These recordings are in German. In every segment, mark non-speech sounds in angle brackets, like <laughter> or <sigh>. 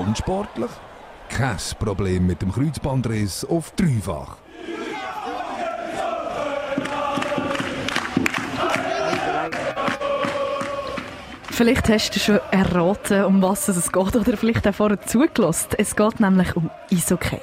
Unsportlich? Kein Problem mit dem Kreuzbandriss auf dreifach. Vielleicht hast du schon erraten, um was es geht, oder vielleicht auch vorher zugelassen. Es geht nämlich um Eishockey.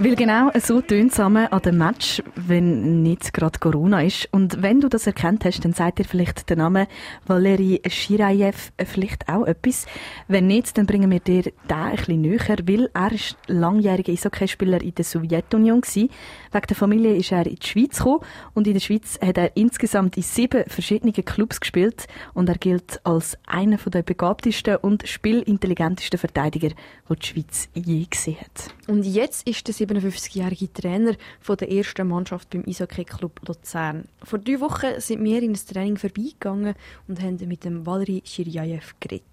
Weil genau so tönt es an dem Match, wenn nicht gerade Corona ist. Und wenn du das erkannt hast, dann sagt dir vielleicht der Name Valery Shirayev vielleicht auch etwas. Wenn nicht, dann bringen wir dir den ein bisschen näher, weil er ist langjähriger Eishockeyspieler in der Sowjetunion war. Wegen der Familie ist er in die Schweiz gekommen und in der Schweiz hat er insgesamt in sieben verschiedenen Clubs gespielt und er gilt als einer der begabtesten und spielintelligentesten Verteidiger, die die Schweiz je gesehen hat. Und jetzt ist der 57-jährige Trainer von der ersten Mannschaft beim Eishockey-Club Luzern. Vor drei Wochen sind wir in ein Training vorbeigegangen und haben mit dem Valery Shiryaev geredet.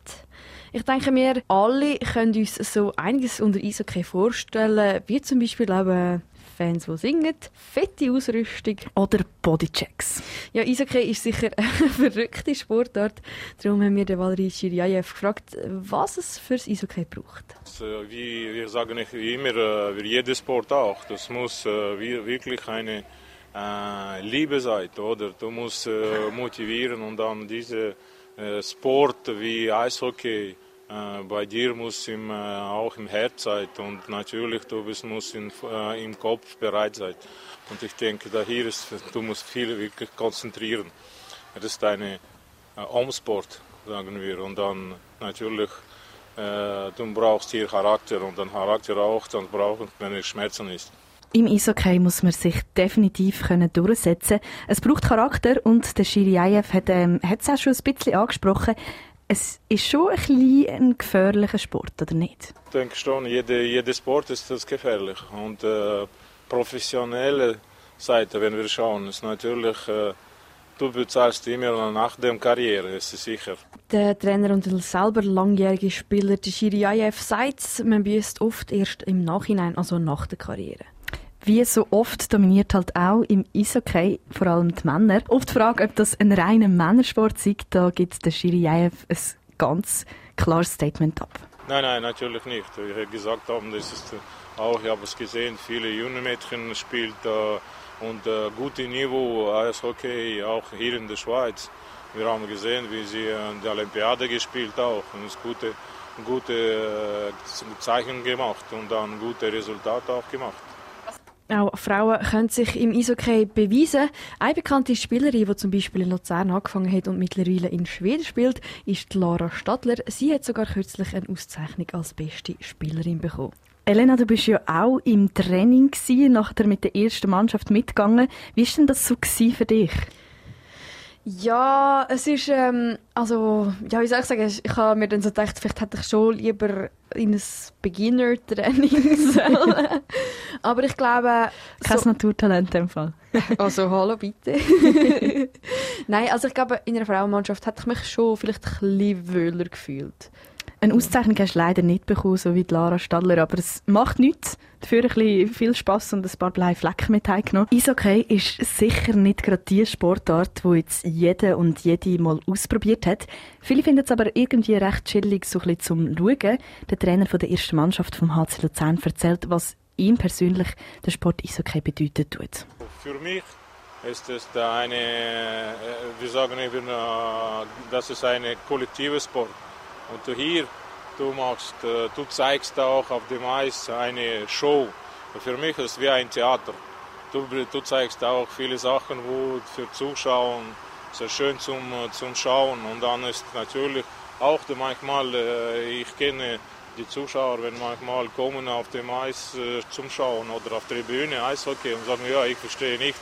Ich denke, wir alle können uns so einiges unter Eishockey vorstellen, wie zum Beispiel eben Fans, die singen, fette Ausrüstung. Oder Bodychecks. Ja, Eishockey ist sicher <laughs> eine verrückte Sportart. Darum haben wir den Valery Shiryaev gefragt, was es für das Eishockey braucht. Wie wir sagen immer, äh, wie jeder Sport auch. Das muss äh, wirklich eine äh, Liebe sein, oder? Du musst motivieren und dann diese Sport wie Eishockey bei dir muss im, äh, auch im Herz sein und natürlich du bist, musst in, äh, im Kopf bereit sein. Und ich denke, da hier ist, du musst viel wirklich konzentrieren. Das ist eine Umsport, sagen wir. Und dann natürlich, äh, du brauchst hier Charakter und dann Charakter auch, dann brauchen, wenn es Schmerzen ist. Im Eishockey muss man sich definitiv können durchsetzen. Es braucht Charakter und der Shiriayev hat ähm, es auch schon ein bisschen angesprochen es ist schon ein, bisschen ein gefährlicher Sport, oder nicht? Ich denke schon, jeder, jeder Sport ist das gefährlich. Und äh, professionelle Seite, wenn wir schauen, ist natürlich, äh, du bezahlst immer nach der Karriere, ist sicher. Der Trainer und der selber langjährige Spieler, der Shiriayev, sagt, man büßt oft erst im Nachhinein, also nach der Karriere. Wie so oft dominiert halt auch im Eishockey vor allem die Männer. Oft fragt, ob das ein reiner Männersport ist, da gibt der Schiriaev ein ganz klares Statement ab. Nein, nein, natürlich nicht. Ich habe gesagt, das ist auch, ich habe es gesehen, viele junge Mädchen spielen und äh, gutes Niveau Eishockey auch hier in der Schweiz. Wir haben gesehen, wie sie in der Olympiade gespielt auch und es gute, gute äh, Zeichen gemacht und dann gute Resultate auch gemacht. Auch Frauen können sich im Eishockey beweisen. Eine bekannte Spielerin, die zum Beispiel in Luzern angefangen hat und mittlerweile in Schweden spielt, ist Lara Stadler. Sie hat sogar kürzlich eine Auszeichnung als beste Spielerin bekommen. Elena, du bist ja auch im Training gewesen, nachher mit der ersten Mannschaft mitgegangen. Wie war denn das so für dich? Ja, es ist, ähm, also, ja, wie soll ich sagen, ich habe mir dann so gedacht, vielleicht hätte ich schon lieber in ein Beginner-Training <laughs> sollen. Aber ich glaube... Kein so, Naturtalent in dem Fall. <laughs> also, hallo, bitte. <laughs> Nein, also ich glaube, in einer Frauenmannschaft hätte ich mich schon vielleicht ein bisschen wohler gefühlt. Eine Auszeichnung hast du leider nicht bekommen, so wie Lara Stadler, aber es macht nichts. Dafür ein bisschen viel Spass und ein paar blaue Flecken mit heimgenommen. Eishockey ist sicher nicht gerade die Sportart, die jetzt jeder und jede mal ausprobiert hat. Viele finden es aber irgendwie recht chillig, so ein bisschen zum Schauen. Der Trainer der ersten Mannschaft vom HC Luzern erzählt, was ihm persönlich der Sport Eishockey bedeutet tut. Für mich ist es eine, äh, wir sagen eben, äh, das ist ein kollektiver Sport. Und hier, du machst, äh, du zeigst auch auf dem Eis eine Show. Für mich ist es wie ein Theater. Du, du zeigst auch viele Sachen, wo für Zuschauer sehr schön zum, äh, zum Schauen. Und dann ist natürlich auch manchmal, äh, ich kenne die Zuschauer, wenn manchmal kommen auf dem Eis zum Schauen oder auf der Bühne Eishockey und sagen, ja, ich verstehe nicht,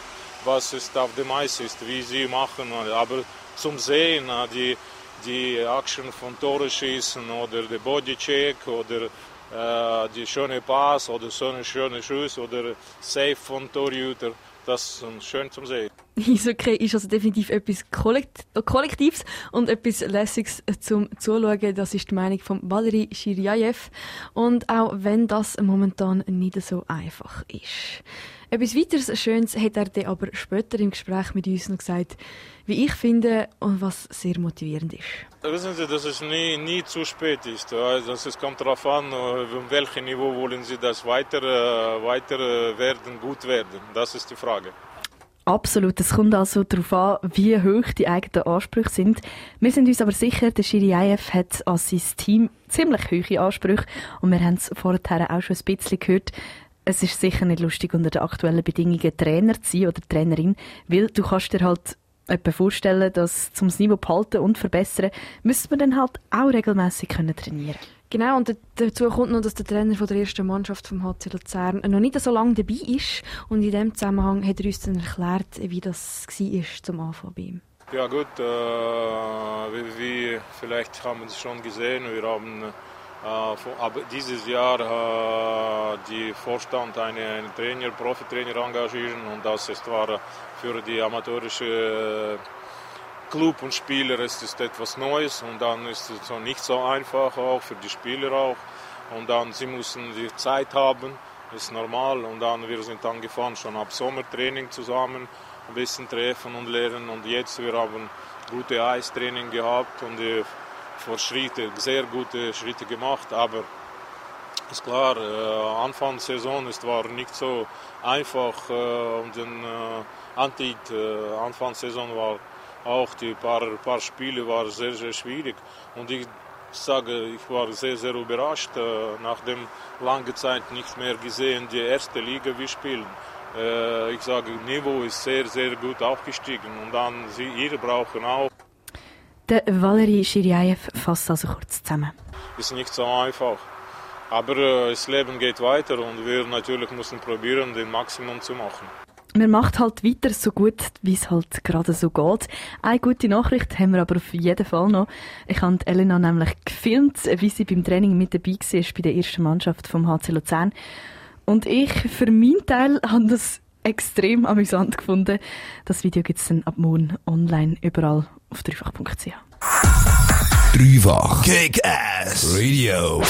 was es auf dem Eis ist, wie sie machen. Aber zum Sehen, die, die Action von Tore schießen oder der Bodycheck oder äh, die schöne Pass oder so eine schöne Schuss oder Safe von Torhüter. Das ist schön zum Sehen. <laughs> Eishockey ist also definitiv etwas Kollektives und etwas Lässiges zum Zuschauen. Das ist die Meinung von Valery Shiryaev. Und auch wenn das momentan nicht so einfach ist. Etwas weiteres Schönes hat er dann aber später im Gespräch mit uns noch gesagt, wie ich finde und was sehr motivierend ist. Wissen Sie, dass es nie, nie zu spät ist. Also es kommt darauf an, auf welchem Niveau wollen Sie das weiter, äh, weiter werden, gut werden. Das ist die Frage. Absolut. Es kommt also darauf an, wie hoch die eigenen Ansprüche sind. Wir sind uns aber sicher, der Schiri Ayev hat an sein Team ziemlich hohe Ansprüche. Und wir haben es vorher auch schon ein bisschen gehört. Es ist sicher nicht lustig, unter den aktuellen Bedingungen Trainer zu sein oder Trainerin, weil du kannst dir halt etwa vorstellen, dass zum das Niveau behalten und verbessern, müsste man dann halt auch regelmäßig trainieren können Genau, und dazu kommt noch, dass der Trainer von der ersten Mannschaft vom HC Luzern noch nicht so lange dabei ist. Und in dem Zusammenhang hat er uns dann erklärt, wie das war zum Anfang bei ihm. Ja gut, äh, wie, wie, vielleicht haben wir es schon gesehen, wir haben äh, aber dieses Jahr äh, die Vorstand einen, Trainer, Profitrainer engagieren und das ist, war für die amateurische Club und Spieler ist es etwas Neues und dann ist es so nicht so einfach auch für die Spieler auch und dann sie müssen die Zeit haben, ist normal und dann wir sind angefangen schon ab Sommertraining zusammen ein bisschen treffen und lernen und jetzt wir haben gute Eistraining gehabt und die Fortschritte, sehr gute Schritte gemacht, aber ist klar, äh, Anfang der Saison ist, war nicht so einfach äh, und dann äh, Antit, äh, Anfang der Saison war auch die paar, paar Spiele waren sehr, sehr schwierig. Und ich sage, ich war sehr, sehr überrascht, äh, nachdem lange Zeit nicht mehr gesehen, die erste Liga wir spielen. Äh, ich sage, Niveau ist sehr, sehr gut aufgestiegen und dann sie, ihr brauchen auch. Der Valery Shiryaev fasst also kurz zusammen. Ist nicht so einfach. Aber äh, das Leben geht weiter und wir natürlich müssen probieren, den Maximum zu machen. Man macht halt weiter so gut, wie es halt gerade so geht. Eine gute Nachricht haben wir aber auf jeden Fall noch. Ich habe Elena nämlich gefilmt, wie sie beim Training mit dabei war bei der ersten Mannschaft vom HC Luzern. Und ich, für meinen Teil, <laughs> habe das extrem amüsant gefunden. Das Video gibt es dann ab morgen online überall auf dreifach.ch. Dreifach Kick Ass Radio.